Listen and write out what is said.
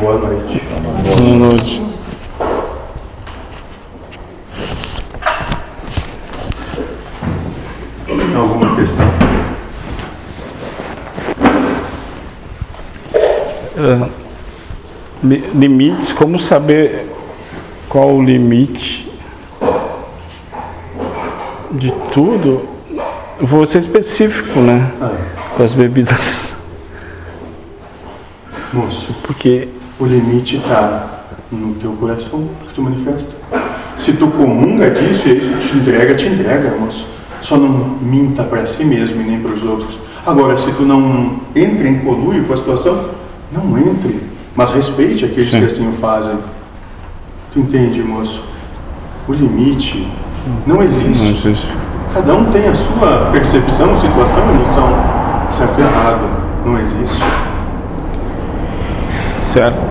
Boa noite. Boa noite. Alguma questão? Li- limites, como saber qual o limite de tudo? Vou ser específico, né? Ah, Com as bebidas. Moço, Porque o limite está no teu coração que tu manifesta. Se tu comunga disso e isso te entrega, te entrega, moço. Só não minta para si mesmo e nem para os outros. Agora, se tu não entra em colúrio com a situação, não entre, mas respeite aqueles Sim. que assim o fazem. Tu entende, moço? O limite não existe. não existe. Cada um tem a sua percepção, situação, emoção. Certo e errado não existe. Certo.